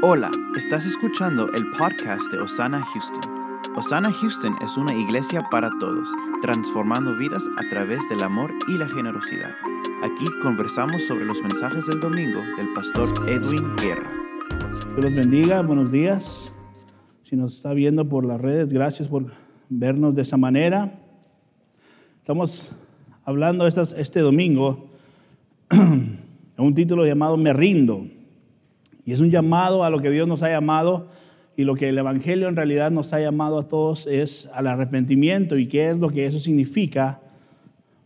Hola, estás escuchando el podcast de Osana Houston. Osana Houston es una iglesia para todos, transformando vidas a través del amor y la generosidad. Aquí conversamos sobre los mensajes del domingo del pastor Edwin Guerra. Dios los bendiga, buenos días. Si nos está viendo por las redes, gracias por vernos de esa manera. Estamos hablando este domingo en un título llamado Me rindo. Y es un llamado a lo que Dios nos ha llamado y lo que el Evangelio en realidad nos ha llamado a todos es al arrepentimiento y qué es lo que eso significa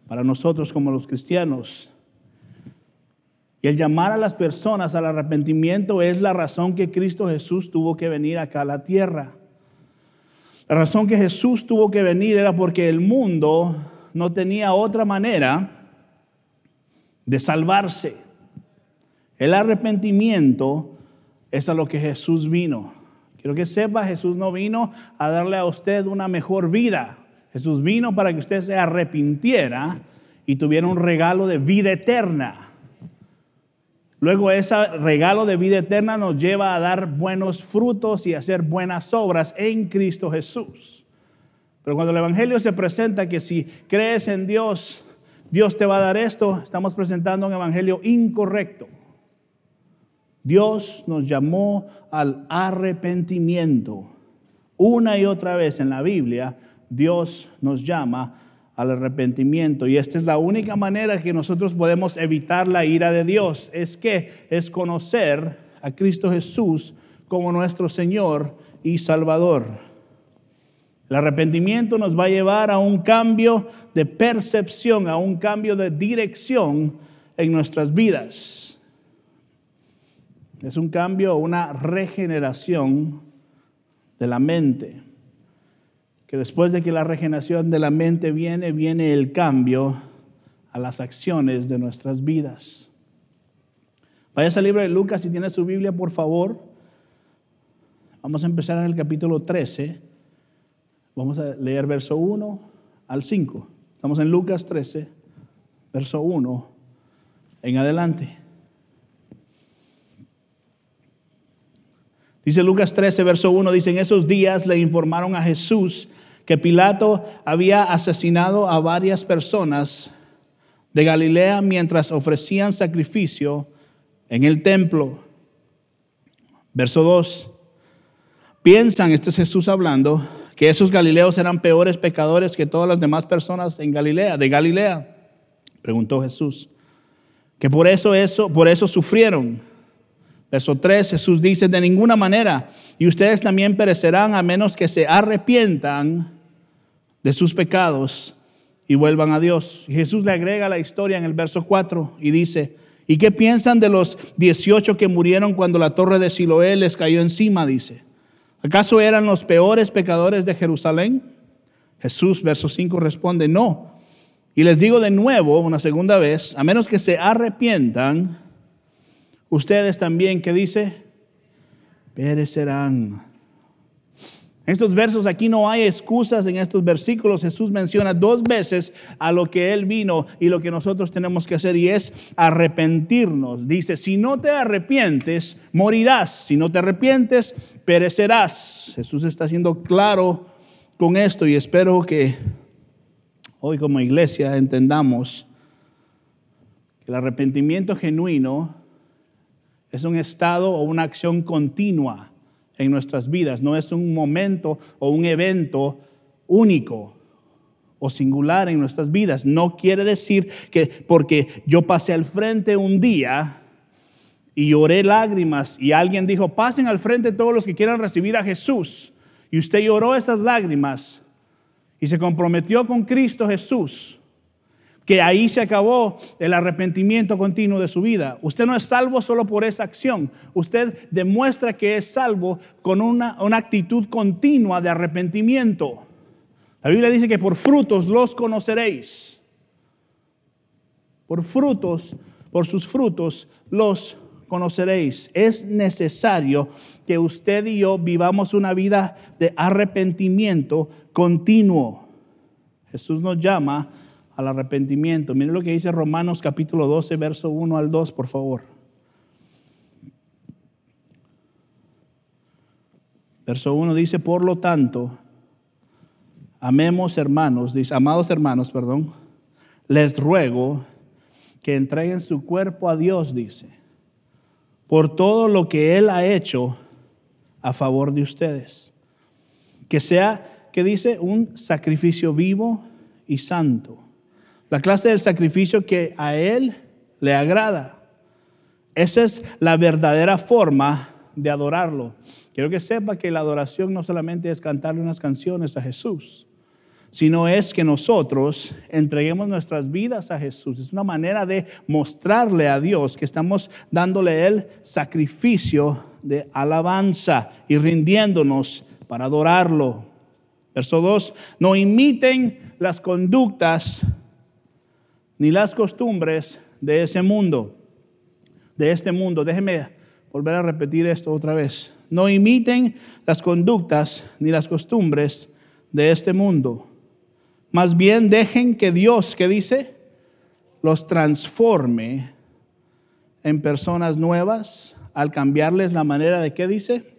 para nosotros como los cristianos. Y el llamar a las personas al arrepentimiento es la razón que Cristo Jesús tuvo que venir acá a la tierra. La razón que Jesús tuvo que venir era porque el mundo no tenía otra manera de salvarse. El arrepentimiento es a lo que Jesús vino. Quiero que sepa, Jesús no vino a darle a usted una mejor vida. Jesús vino para que usted se arrepintiera y tuviera un regalo de vida eterna. Luego ese regalo de vida eterna nos lleva a dar buenos frutos y hacer buenas obras en Cristo Jesús. Pero cuando el Evangelio se presenta que si crees en Dios, Dios te va a dar esto, estamos presentando un Evangelio incorrecto. Dios nos llamó al arrepentimiento. Una y otra vez en la Biblia, Dios nos llama al arrepentimiento. Y esta es la única manera que nosotros podemos evitar la ira de Dios. Es que es conocer a Cristo Jesús como nuestro Señor y Salvador. El arrepentimiento nos va a llevar a un cambio de percepción, a un cambio de dirección en nuestras vidas. Es un cambio, una regeneración de la mente. Que después de que la regeneración de la mente viene, viene el cambio a las acciones de nuestras vidas. Vaya al libro de Lucas si tiene su Biblia, por favor. Vamos a empezar en el capítulo 13. Vamos a leer verso 1 al 5. Estamos en Lucas 13, verso 1 en adelante. Dice Lucas 13, verso 1, dice, en esos días le informaron a Jesús que Pilato había asesinado a varias personas de Galilea mientras ofrecían sacrificio en el templo. Verso 2, piensan, este es Jesús hablando, que esos galileos eran peores pecadores que todas las demás personas en Galilea, de Galilea. Preguntó Jesús, que por eso eso, por eso sufrieron. Verso 3, Jesús dice, de ninguna manera, y ustedes también perecerán a menos que se arrepientan de sus pecados y vuelvan a Dios. Jesús le agrega la historia en el verso 4 y dice, ¿y qué piensan de los 18 que murieron cuando la torre de Siloé les cayó encima? Dice, ¿acaso eran los peores pecadores de Jerusalén? Jesús, verso 5, responde, no. Y les digo de nuevo, una segunda vez, a menos que se arrepientan, ustedes también, ¿qué dice? Perecerán. En estos versos aquí no hay excusas en estos versículos. Jesús menciona dos veces a lo que Él vino y lo que nosotros tenemos que hacer y es arrepentirnos. Dice, si no te arrepientes, morirás. Si no te arrepientes, perecerás. Jesús está siendo claro con esto y espero que hoy como iglesia entendamos que el arrepentimiento genuino es un estado o una acción continua en nuestras vidas, no es un momento o un evento único o singular en nuestras vidas. No quiere decir que porque yo pasé al frente un día y lloré lágrimas y alguien dijo, pasen al frente todos los que quieran recibir a Jesús, y usted lloró esas lágrimas y se comprometió con Cristo Jesús, que ahí se acabó el arrepentimiento continuo de su vida. Usted no es salvo solo por esa acción. Usted demuestra que es salvo con una, una actitud continua de arrepentimiento. La Biblia dice que por frutos los conoceréis. Por frutos, por sus frutos los conoceréis. Es necesario que usted y yo vivamos una vida de arrepentimiento continuo. Jesús nos llama al arrepentimiento. Miren lo que dice Romanos capítulo 12, verso 1 al 2, por favor. Verso 1 dice, por lo tanto, amemos hermanos, dice, amados hermanos, perdón, les ruego que entreguen su cuerpo a Dios, dice, por todo lo que Él ha hecho a favor de ustedes. Que sea, que dice, un sacrificio vivo y santo. La clase del sacrificio que a Él le agrada. Esa es la verdadera forma de adorarlo. Quiero que sepa que la adoración no solamente es cantarle unas canciones a Jesús, sino es que nosotros entreguemos nuestras vidas a Jesús. Es una manera de mostrarle a Dios que estamos dándole el sacrificio de alabanza y rindiéndonos para adorarlo. Verso 2, no imiten las conductas ni las costumbres de ese mundo, de este mundo. Déjeme volver a repetir esto otra vez. No imiten las conductas ni las costumbres de este mundo. Más bien dejen que Dios, ¿qué dice? Los transforme en personas nuevas al cambiarles la manera de qué dice?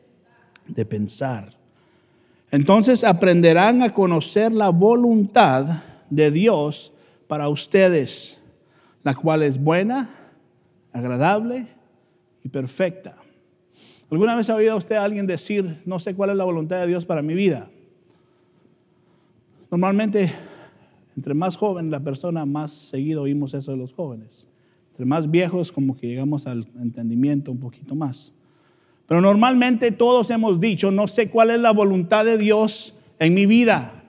De pensar. Entonces aprenderán a conocer la voluntad de Dios para ustedes, la cual es buena, agradable y perfecta. ¿Alguna vez ha oído usted a alguien decir, no sé cuál es la voluntad de Dios para mi vida? Normalmente, entre más joven la persona, más seguido oímos eso de los jóvenes. Entre más viejos, como que llegamos al entendimiento un poquito más. Pero normalmente todos hemos dicho, no sé cuál es la voluntad de Dios en mi vida.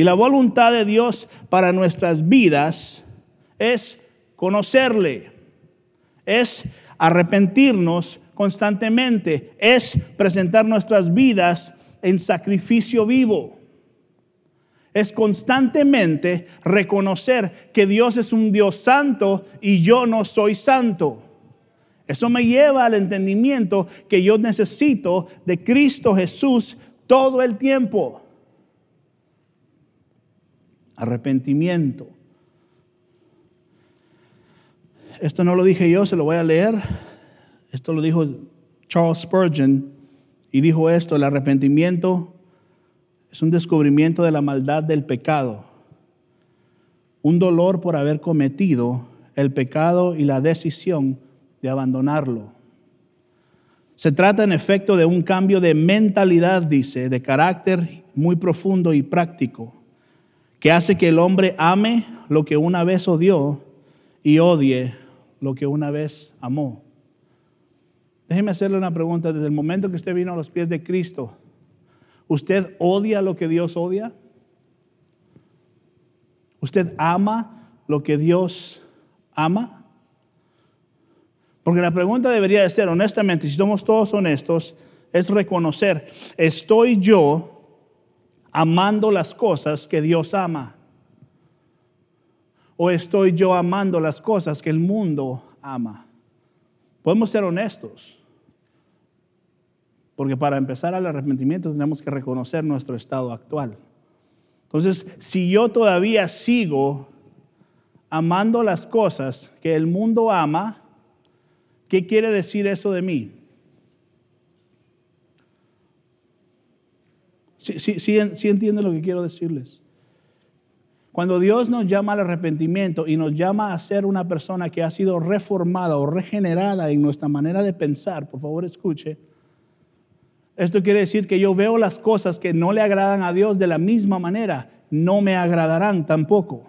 Y la voluntad de Dios para nuestras vidas es conocerle, es arrepentirnos constantemente, es presentar nuestras vidas en sacrificio vivo. Es constantemente reconocer que Dios es un Dios santo y yo no soy santo. Eso me lleva al entendimiento que yo necesito de Cristo Jesús todo el tiempo. Arrepentimiento. Esto no lo dije yo, se lo voy a leer. Esto lo dijo Charles Spurgeon y dijo esto, el arrepentimiento es un descubrimiento de la maldad del pecado, un dolor por haber cometido el pecado y la decisión de abandonarlo. Se trata en efecto de un cambio de mentalidad, dice, de carácter muy profundo y práctico, que hace que el hombre ame lo que una vez odió y odie lo que una vez amó. Déjeme hacerle una pregunta. Desde el momento que usted vino a los pies de Cristo, ¿usted odia lo que Dios odia? ¿Usted ama lo que Dios ama? Porque la pregunta debería de ser, honestamente, si somos todos honestos, es reconocer, ¿estoy yo amando las cosas que Dios ama? ¿O estoy yo amando las cosas que el mundo ama? Podemos ser honestos. Porque para empezar al arrepentimiento tenemos que reconocer nuestro estado actual. Entonces, si yo todavía sigo amando las cosas que el mundo ama, ¿qué quiere decir eso de mí? Sí, sí, sí, entiende lo que quiero decirles. Cuando Dios nos llama al arrepentimiento y nos llama a ser una persona que ha sido reformada o regenerada en nuestra manera de pensar, por favor escuche, esto quiere decir que yo veo las cosas que no le agradan a Dios de la misma manera, no me agradarán tampoco.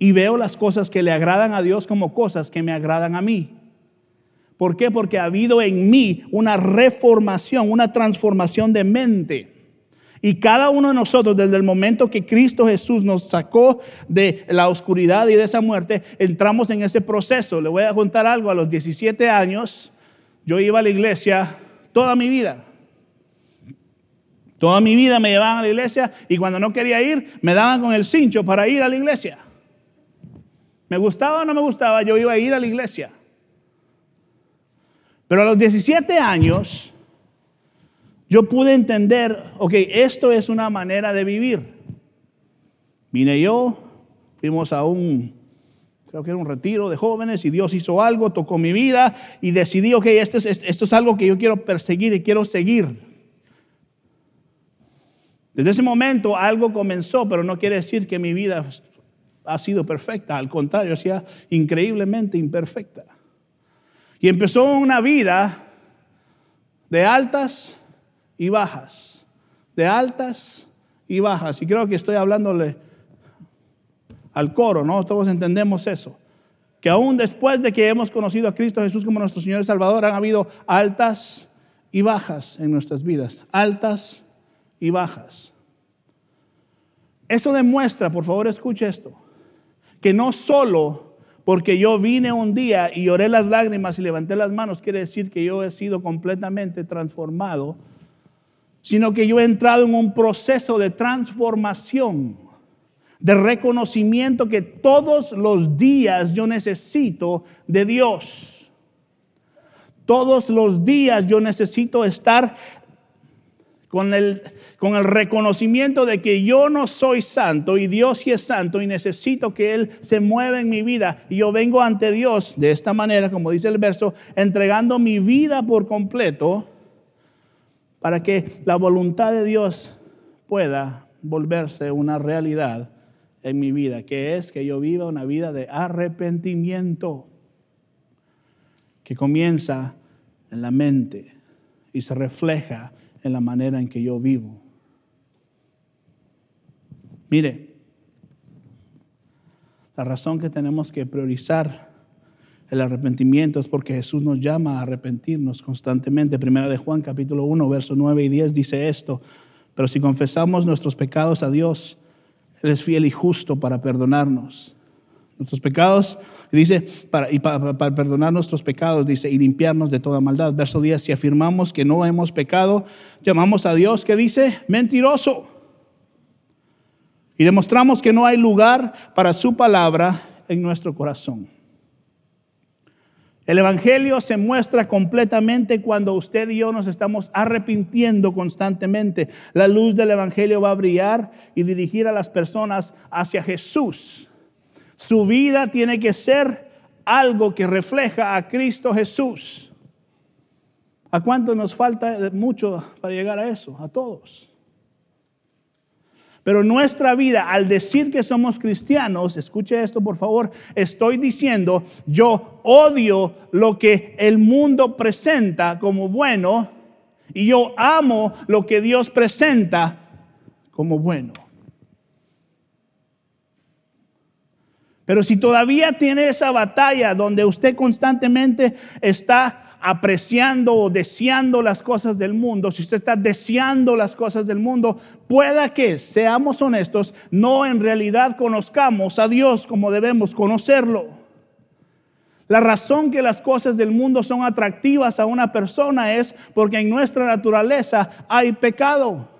Y veo las cosas que le agradan a Dios como cosas que me agradan a mí. ¿Por qué? Porque ha habido en mí una reformación, una transformación de mente. Y cada uno de nosotros, desde el momento que Cristo Jesús nos sacó de la oscuridad y de esa muerte, entramos en ese proceso. Le voy a contar algo. A los 17 años, yo iba a la iglesia toda mi vida. Toda mi vida me llevaban a la iglesia y cuando no quería ir, me daban con el cincho para ir a la iglesia. Me gustaba o no me gustaba, yo iba a ir a la iglesia. Pero a los 17 años, yo pude entender, ok, esto es una manera de vivir. Vine yo, fuimos a un creo que era un retiro de jóvenes y Dios hizo algo, tocó mi vida y decidí, ok, esto es, esto es algo que yo quiero perseguir y quiero seguir. Desde ese momento algo comenzó, pero no quiere decir que mi vida ha sido perfecta, al contrario, ha increíblemente imperfecta. Y empezó una vida de altas y bajas, de altas y bajas. Y creo que estoy hablándole al coro, ¿no? Todos entendemos eso. Que aún después de que hemos conocido a Cristo Jesús como nuestro Señor y Salvador, han habido altas y bajas en nuestras vidas. Altas y bajas. Eso demuestra, por favor escuche esto, que no solo porque yo vine un día y lloré las lágrimas y levanté las manos, quiere decir que yo he sido completamente transformado, sino que yo he entrado en un proceso de transformación, de reconocimiento que todos los días yo necesito de Dios. Todos los días yo necesito estar con el, con el reconocimiento de que yo no soy santo y Dios sí es santo y necesito que Él se mueva en mi vida. Y yo vengo ante Dios de esta manera, como dice el verso, entregando mi vida por completo para que la voluntad de Dios pueda volverse una realidad en mi vida, que es que yo viva una vida de arrepentimiento que comienza en la mente y se refleja en la manera en que yo vivo. Mire, la razón que tenemos que priorizar el arrepentimiento es porque Jesús nos llama a arrepentirnos constantemente. Primera de Juan capítulo 1, versos 9 y 10 dice esto, pero si confesamos nuestros pecados a Dios, Él es fiel y justo para perdonarnos nuestros pecados, dice, para, y para, perdonar nuestros pecados, dice, y limpiarnos de toda maldad. Verso 10, si afirmamos que no hemos pecado, llamamos a Dios que dice, mentiroso. Y demostramos que no hay lugar para su palabra en nuestro corazón. El Evangelio se muestra completamente cuando usted y yo nos estamos arrepintiendo constantemente. La luz del Evangelio va a brillar y dirigir a las personas hacia Jesús. Su vida tiene que ser algo que refleja a Cristo Jesús. ¿A cuánto nos falta mucho para llegar a eso? A todos. Pero nuestra vida, al decir que somos cristianos, escuche esto por favor, estoy diciendo, yo odio lo que el mundo presenta como bueno y yo amo lo que Dios presenta como bueno. Pero si todavía tiene esa batalla donde usted constantemente está apreciando o deseando las cosas del mundo, si usted está deseando las cosas del mundo, pueda que, seamos honestos, no en realidad conozcamos a Dios como debemos conocerlo. La razón que las cosas del mundo son atractivas a una persona es porque en nuestra naturaleza hay pecado.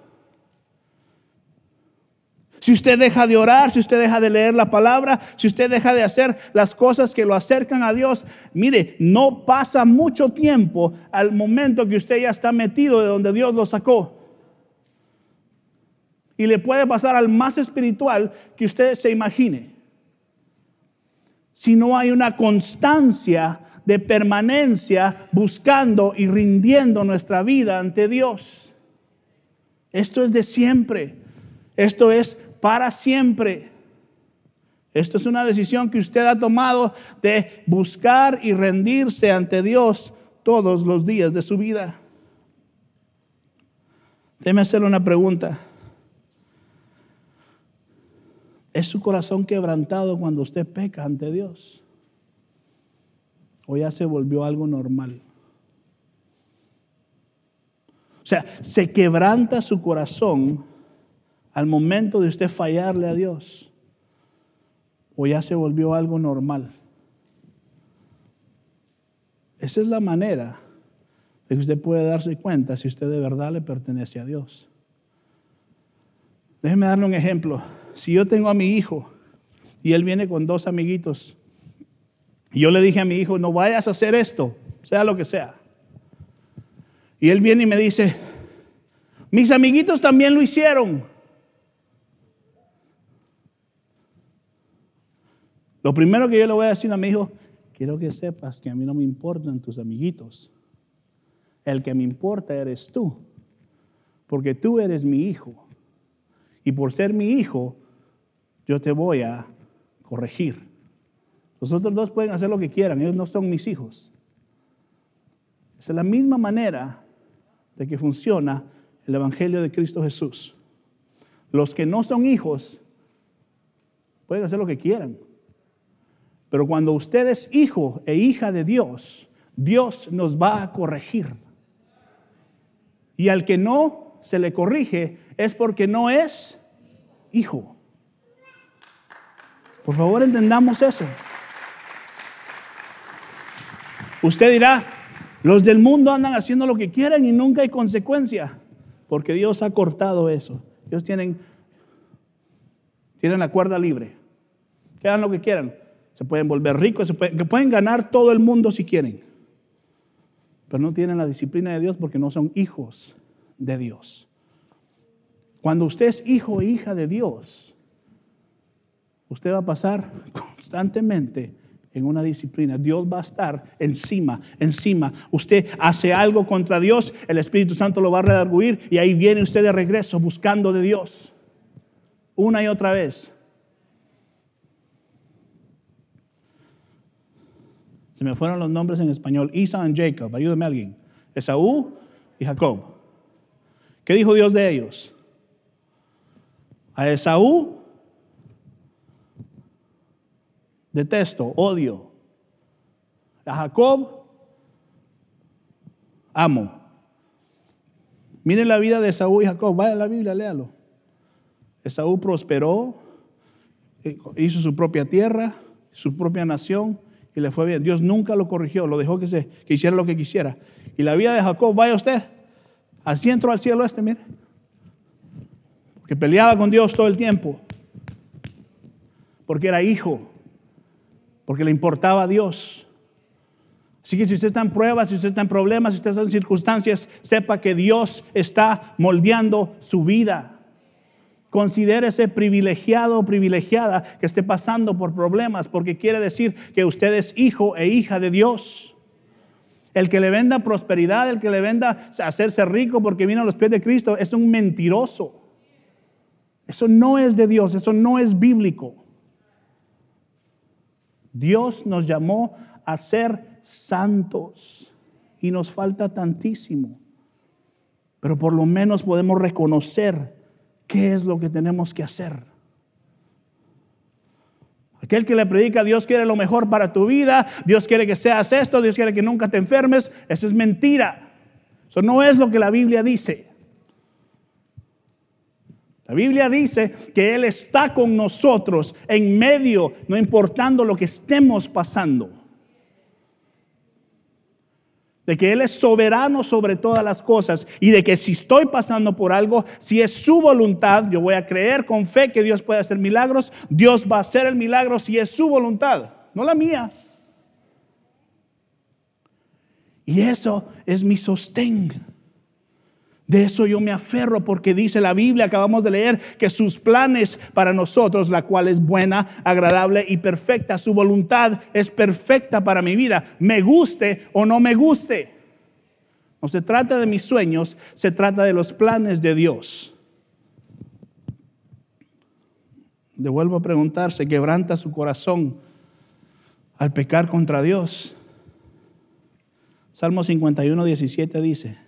Si usted deja de orar, si usted deja de leer la palabra, si usted deja de hacer las cosas que lo acercan a Dios, mire, no pasa mucho tiempo al momento que usted ya está metido de donde Dios lo sacó. Y le puede pasar al más espiritual que usted se imagine. Si no hay una constancia de permanencia buscando y rindiendo nuestra vida ante Dios. Esto es de siempre. Esto es para siempre. Esto es una decisión que usted ha tomado de buscar y rendirse ante Dios todos los días de su vida. Déjeme hacerle una pregunta. ¿Es su corazón quebrantado cuando usted peca ante Dios? ¿O ya se volvió algo normal? O sea, se quebranta su corazón al momento de usted fallarle a Dios? ¿O ya se volvió algo normal? Esa es la manera de que usted puede darse cuenta si usted de verdad le pertenece a Dios. Déjeme darle un ejemplo. Si yo tengo a mi hijo y él viene con dos amiguitos y yo le dije a mi hijo, no vayas a hacer esto, sea lo que sea. Y él viene y me dice, mis amiguitos también lo hicieron. Lo primero que yo le voy a decir a mi hijo, quiero que sepas que a mí no me importan tus amiguitos. El que me importa eres tú, porque tú eres mi hijo. Y por ser mi hijo, yo te voy a corregir. Los otros dos pueden hacer lo que quieran, ellos no son mis hijos. Es la misma manera de que funciona el Evangelio de Cristo Jesús. Los que no son hijos pueden hacer lo que quieran. Pero cuando usted es hijo e hija de Dios, Dios nos va a corregir. Y al que no se le corrige es porque no es hijo. Por favor, entendamos eso. Usted dirá, los del mundo andan haciendo lo que quieren y nunca hay consecuencia, porque Dios ha cortado eso. Ellos tienen, tienen la cuerda libre. Que hagan lo que quieran. Se pueden volver ricos, se pueden, que pueden ganar todo el mundo si quieren. Pero no tienen la disciplina de Dios porque no son hijos de Dios. Cuando usted es hijo e hija de Dios, usted va a pasar constantemente en una disciplina. Dios va a estar encima, encima. Usted hace algo contra Dios, el Espíritu Santo lo va a redarguir y ahí viene usted de regreso buscando de Dios. Una y otra vez. Se me fueron los nombres en español. Isa y Jacob. Ayúdame alguien. Esaú y Jacob. ¿Qué dijo Dios de ellos? A Esaú detesto, odio. A Jacob, amo. Miren la vida de Esaú y Jacob, vaya a la Biblia, léalo. Esaú prosperó, eh, hizo su propia tierra, su propia nación y le fue bien. Dios nunca lo corrigió, lo dejó que, se, que hiciera lo que quisiera. Y la vida de Jacob, vaya usted, así entró al cielo este, mire. Porque peleaba con Dios todo el tiempo. Porque era hijo porque le importaba a Dios. Así que si usted está en pruebas, si usted está en problemas, si usted está en circunstancias, sepa que Dios está moldeando su vida. Considérese privilegiado o privilegiada que esté pasando por problemas, porque quiere decir que usted es hijo e hija de Dios. El que le venda prosperidad, el que le venda hacerse rico porque vino a los pies de Cristo, es un mentiroso. Eso no es de Dios, eso no es bíblico. Dios nos llamó a ser santos y nos falta tantísimo. Pero por lo menos podemos reconocer qué es lo que tenemos que hacer. Aquel que le predica, Dios quiere lo mejor para tu vida, Dios quiere que seas esto, Dios quiere que nunca te enfermes, eso es mentira. Eso no es lo que la Biblia dice. La Biblia dice que Él está con nosotros en medio, no importando lo que estemos pasando. De que Él es soberano sobre todas las cosas y de que si estoy pasando por algo, si es su voluntad, yo voy a creer con fe que Dios puede hacer milagros. Dios va a hacer el milagro si es su voluntad, no la mía. Y eso es mi sostén. De eso yo me aferro porque dice la Biblia, acabamos de leer, que sus planes para nosotros, la cual es buena, agradable y perfecta, su voluntad es perfecta para mi vida, me guste o no me guste. No se trata de mis sueños, se trata de los planes de Dios. Devuelvo a preguntar, ¿se quebranta su corazón al pecar contra Dios? Salmo 51, 17 dice,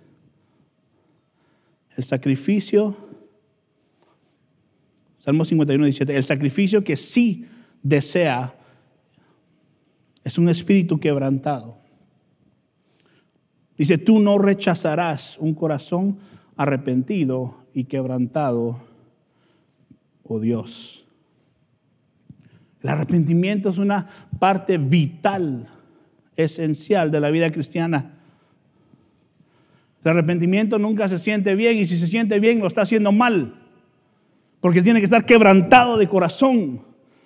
el sacrificio, Salmo 51, 17, el sacrificio que sí desea es un espíritu quebrantado. Dice, tú no rechazarás un corazón arrepentido y quebrantado, oh Dios. El arrepentimiento es una parte vital, esencial de la vida cristiana. El arrepentimiento nunca se siente bien y si se siente bien lo está haciendo mal. Porque tiene que estar quebrantado de corazón.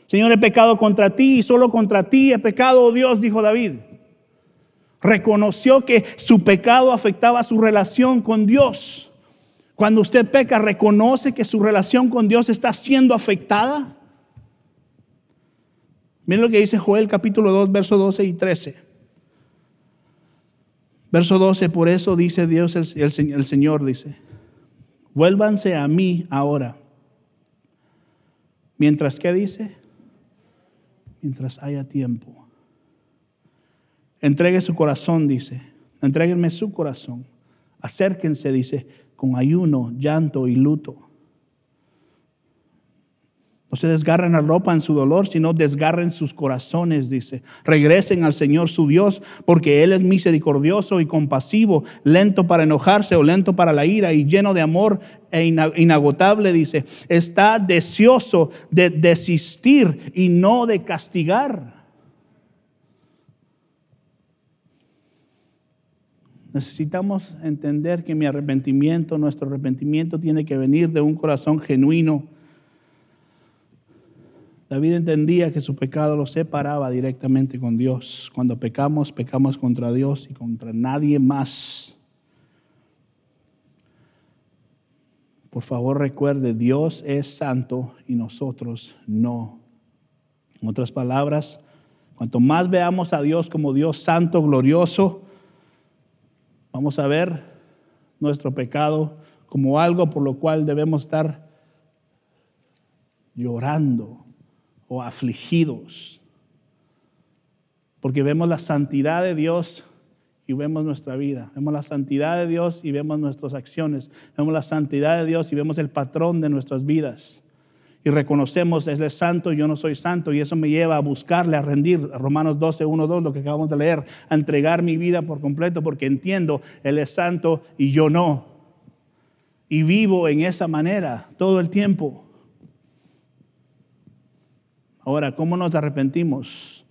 Señor, he pecado contra ti y solo contra ti he pecado, oh Dios, dijo David. Reconoció que su pecado afectaba su relación con Dios. Cuando usted peca, reconoce que su relación con Dios está siendo afectada. Miren lo que dice Joel capítulo 2, versos 12 y 13. Verso 12, por eso dice Dios, el, el Señor dice, vuélvanse a mí ahora. Mientras, ¿qué dice? Mientras haya tiempo. Entregue su corazón, dice. Entréguenme su corazón. Acérquense, dice, con ayuno, llanto y luto. No se desgarren la ropa en su dolor, sino desgarren sus corazones, dice. Regresen al Señor su Dios, porque Él es misericordioso y compasivo, lento para enojarse o lento para la ira y lleno de amor e inagotable, dice. Está deseoso de desistir y no de castigar. Necesitamos entender que mi arrepentimiento, nuestro arrepentimiento tiene que venir de un corazón genuino David entendía que su pecado lo separaba directamente con Dios. Cuando pecamos, pecamos contra Dios y contra nadie más. Por favor recuerde, Dios es santo y nosotros no. En otras palabras, cuanto más veamos a Dios como Dios santo, glorioso, vamos a ver nuestro pecado como algo por lo cual debemos estar llorando o afligidos. Porque vemos la santidad de Dios y vemos nuestra vida. Vemos la santidad de Dios y vemos nuestras acciones. Vemos la santidad de Dios y vemos el patrón de nuestras vidas. Y reconocemos, Él es santo, yo no soy santo, y eso me lleva a buscarle, a rendir, Romanos 12, 1, 2, lo que acabamos de leer, a entregar mi vida por completo, porque entiendo, Él es santo y yo no. Y vivo en esa manera todo el tiempo. Ahora, ¿cómo nos arrepentimos?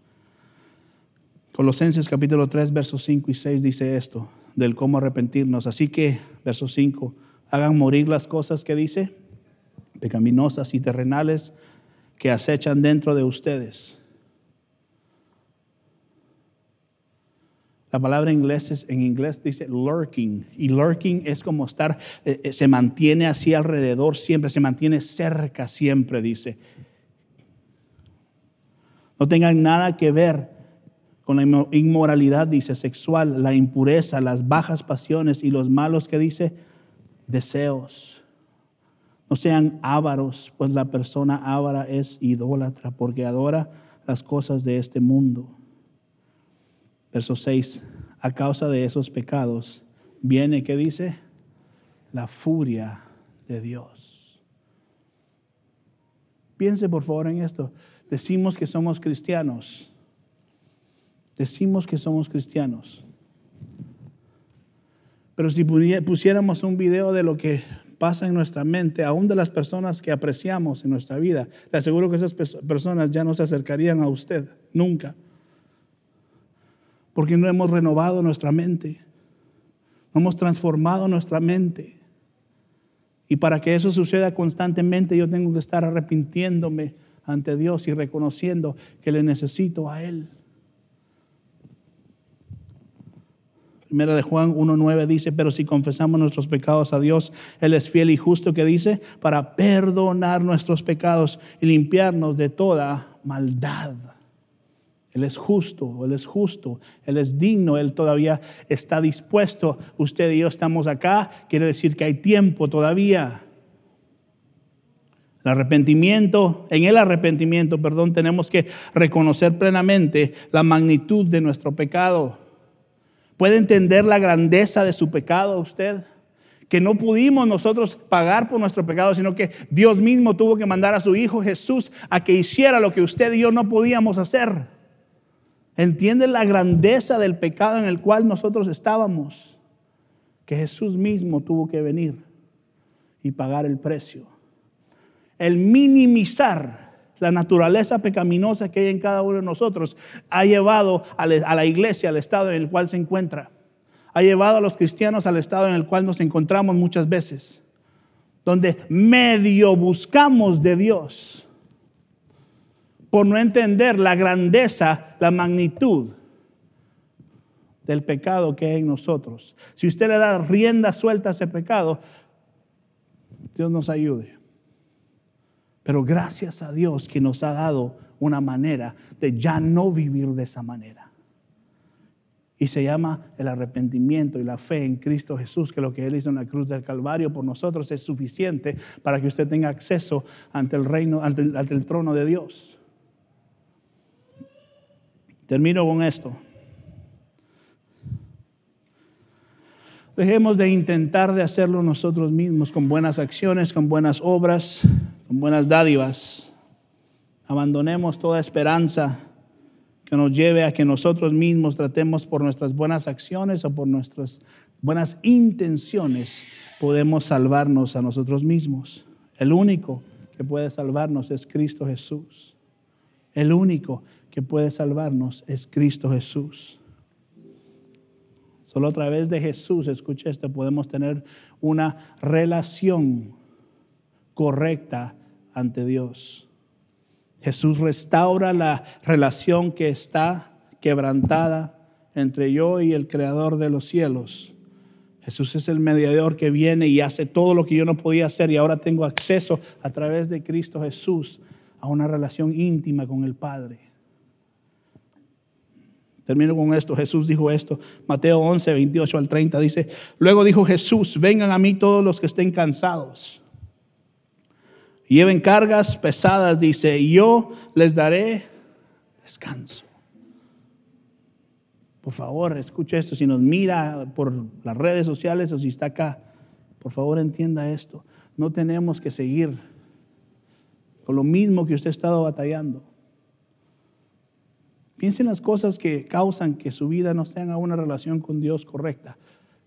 Colosenses capítulo 3, versos 5 y 6 dice esto, del cómo arrepentirnos. Así que, verso 5, hagan morir las cosas que dice, pecaminosas y terrenales que acechan dentro de ustedes. La palabra en inglés, en inglés dice lurking. Y lurking es como estar, eh, eh, se mantiene así alrededor siempre, se mantiene cerca siempre, dice no tengan nada que ver con la inmoralidad, dice, sexual, la impureza, las bajas pasiones y los malos que dice, deseos. No sean ávaros, pues la persona ávara es idólatra porque adora las cosas de este mundo. Verso 6, a causa de esos pecados viene, ¿qué dice? La furia de Dios. Piense por favor en esto. Decimos que somos cristianos. Decimos que somos cristianos. Pero si pusiéramos un video de lo que pasa en nuestra mente, aún de las personas que apreciamos en nuestra vida, le aseguro que esas personas ya no se acercarían a usted, nunca. Porque no hemos renovado nuestra mente, no hemos transformado nuestra mente. Y para que eso suceda constantemente, yo tengo que estar arrepintiéndome ante Dios y reconociendo que le necesito a Él. Primera de Juan 1.9 dice, pero si confesamos nuestros pecados a Dios, Él es fiel y justo que dice, para perdonar nuestros pecados y limpiarnos de toda maldad. Él es justo, Él es justo, Él es digno, Él todavía está dispuesto. Usted y yo estamos acá, quiere decir que hay tiempo todavía. El arrepentimiento, en el arrepentimiento, perdón, tenemos que reconocer plenamente la magnitud de nuestro pecado. ¿Puede entender la grandeza de su pecado usted? Que no pudimos nosotros pagar por nuestro pecado, sino que Dios mismo tuvo que mandar a su Hijo Jesús a que hiciera lo que usted y yo no podíamos hacer. ¿Entiende la grandeza del pecado en el cual nosotros estábamos? Que Jesús mismo tuvo que venir y pagar el precio el minimizar la naturaleza pecaminosa que hay en cada uno de nosotros, ha llevado a la iglesia al estado en el cual se encuentra. Ha llevado a los cristianos al estado en el cual nos encontramos muchas veces, donde medio buscamos de Dios por no entender la grandeza, la magnitud del pecado que hay en nosotros. Si usted le da rienda suelta a ese pecado, Dios nos ayude. Pero gracias a Dios que nos ha dado una manera de ya no vivir de esa manera. Y se llama el arrepentimiento y la fe en Cristo Jesús, que lo que Él hizo en la cruz del Calvario por nosotros es suficiente para que usted tenga acceso ante el reino, ante el, trono de Dios. Termino con esto. Dejemos de intentar de hacerlo nosotros mismos con buenas acciones, con buenas obras, buenas dádivas. Abandonemos toda esperanza que nos lleve a que nosotros mismos tratemos por nuestras buenas acciones o por nuestras buenas intenciones, podemos salvarnos a nosotros mismos. El único que puede salvarnos es Cristo Jesús. El único que puede salvarnos es Cristo Jesús. Solo a través de Jesús, escuche esto, podemos tener una relación correcta ante Dios. Jesús restaura la relación que está quebrantada entre yo y el Creador de los cielos. Jesús es el mediador que viene y hace todo lo que yo no podía hacer y ahora tengo acceso a través de Cristo Jesús a una relación íntima con el Padre. Termino con esto. Jesús dijo esto. Mateo 11, 28 al 30 dice, luego dijo Jesús, vengan a mí todos los que estén cansados. Lleven cargas pesadas, dice, y yo les daré descanso. Por favor, escuche esto. Si nos mira por las redes sociales o si está acá, por favor entienda esto. No tenemos que seguir con lo mismo que usted ha estado batallando. Piensen en las cosas que causan que su vida no tenga una relación con Dios correcta.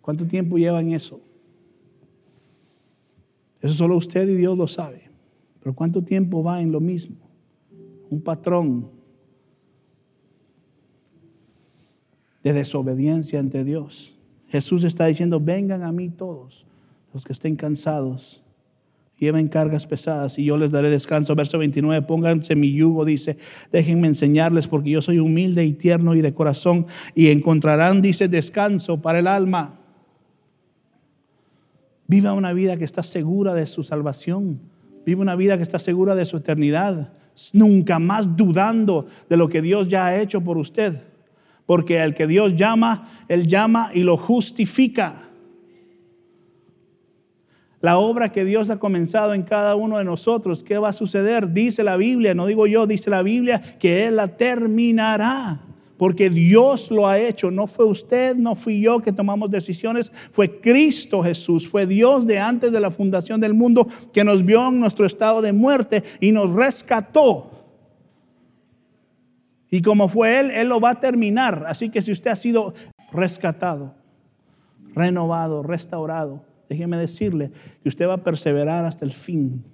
¿Cuánto tiempo lleva en eso? Eso solo usted y Dios lo sabe. Pero ¿cuánto tiempo va en lo mismo? Un patrón de desobediencia ante Dios. Jesús está diciendo, vengan a mí todos los que estén cansados lleven cargas pesadas y yo les daré descanso. Verso 29, pónganse mi yugo, dice, déjenme enseñarles porque yo soy humilde y tierno y de corazón y encontrarán, dice, descanso para el alma. Viva una vida que está segura de su salvación. Viva una vida que está segura de su eternidad. Nunca más dudando de lo que Dios ya ha hecho por usted. Porque el que Dios llama, Él llama y lo justifica. La obra que Dios ha comenzado en cada uno de nosotros, ¿qué va a suceder? Dice la Biblia, no digo yo, dice la Biblia que Él la terminará. Porque Dios lo ha hecho, no fue usted, no fui yo que tomamos decisiones, fue Cristo Jesús, fue Dios de antes de la fundación del mundo que nos vio en nuestro estado de muerte y nos rescató. Y como fue Él, Él lo va a terminar. Así que si usted ha sido rescatado, renovado, restaurado, déjeme decirle que usted va a perseverar hasta el fin.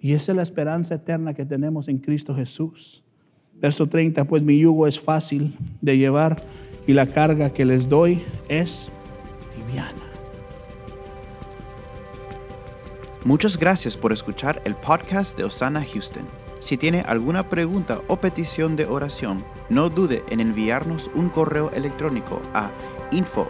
Y esa es la esperanza eterna que tenemos en Cristo Jesús. Verso 30, pues mi yugo es fácil de llevar y la carga que les doy es liviana. Muchas gracias por escuchar el podcast de Osana Houston. Si tiene alguna pregunta o petición de oración, no dude en enviarnos un correo electrónico a info.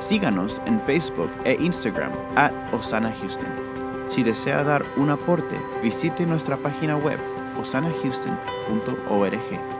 Síganos en Facebook e Instagram at Osana Houston. Si desea dar un aporte, visite nuestra página web osanahouston.org.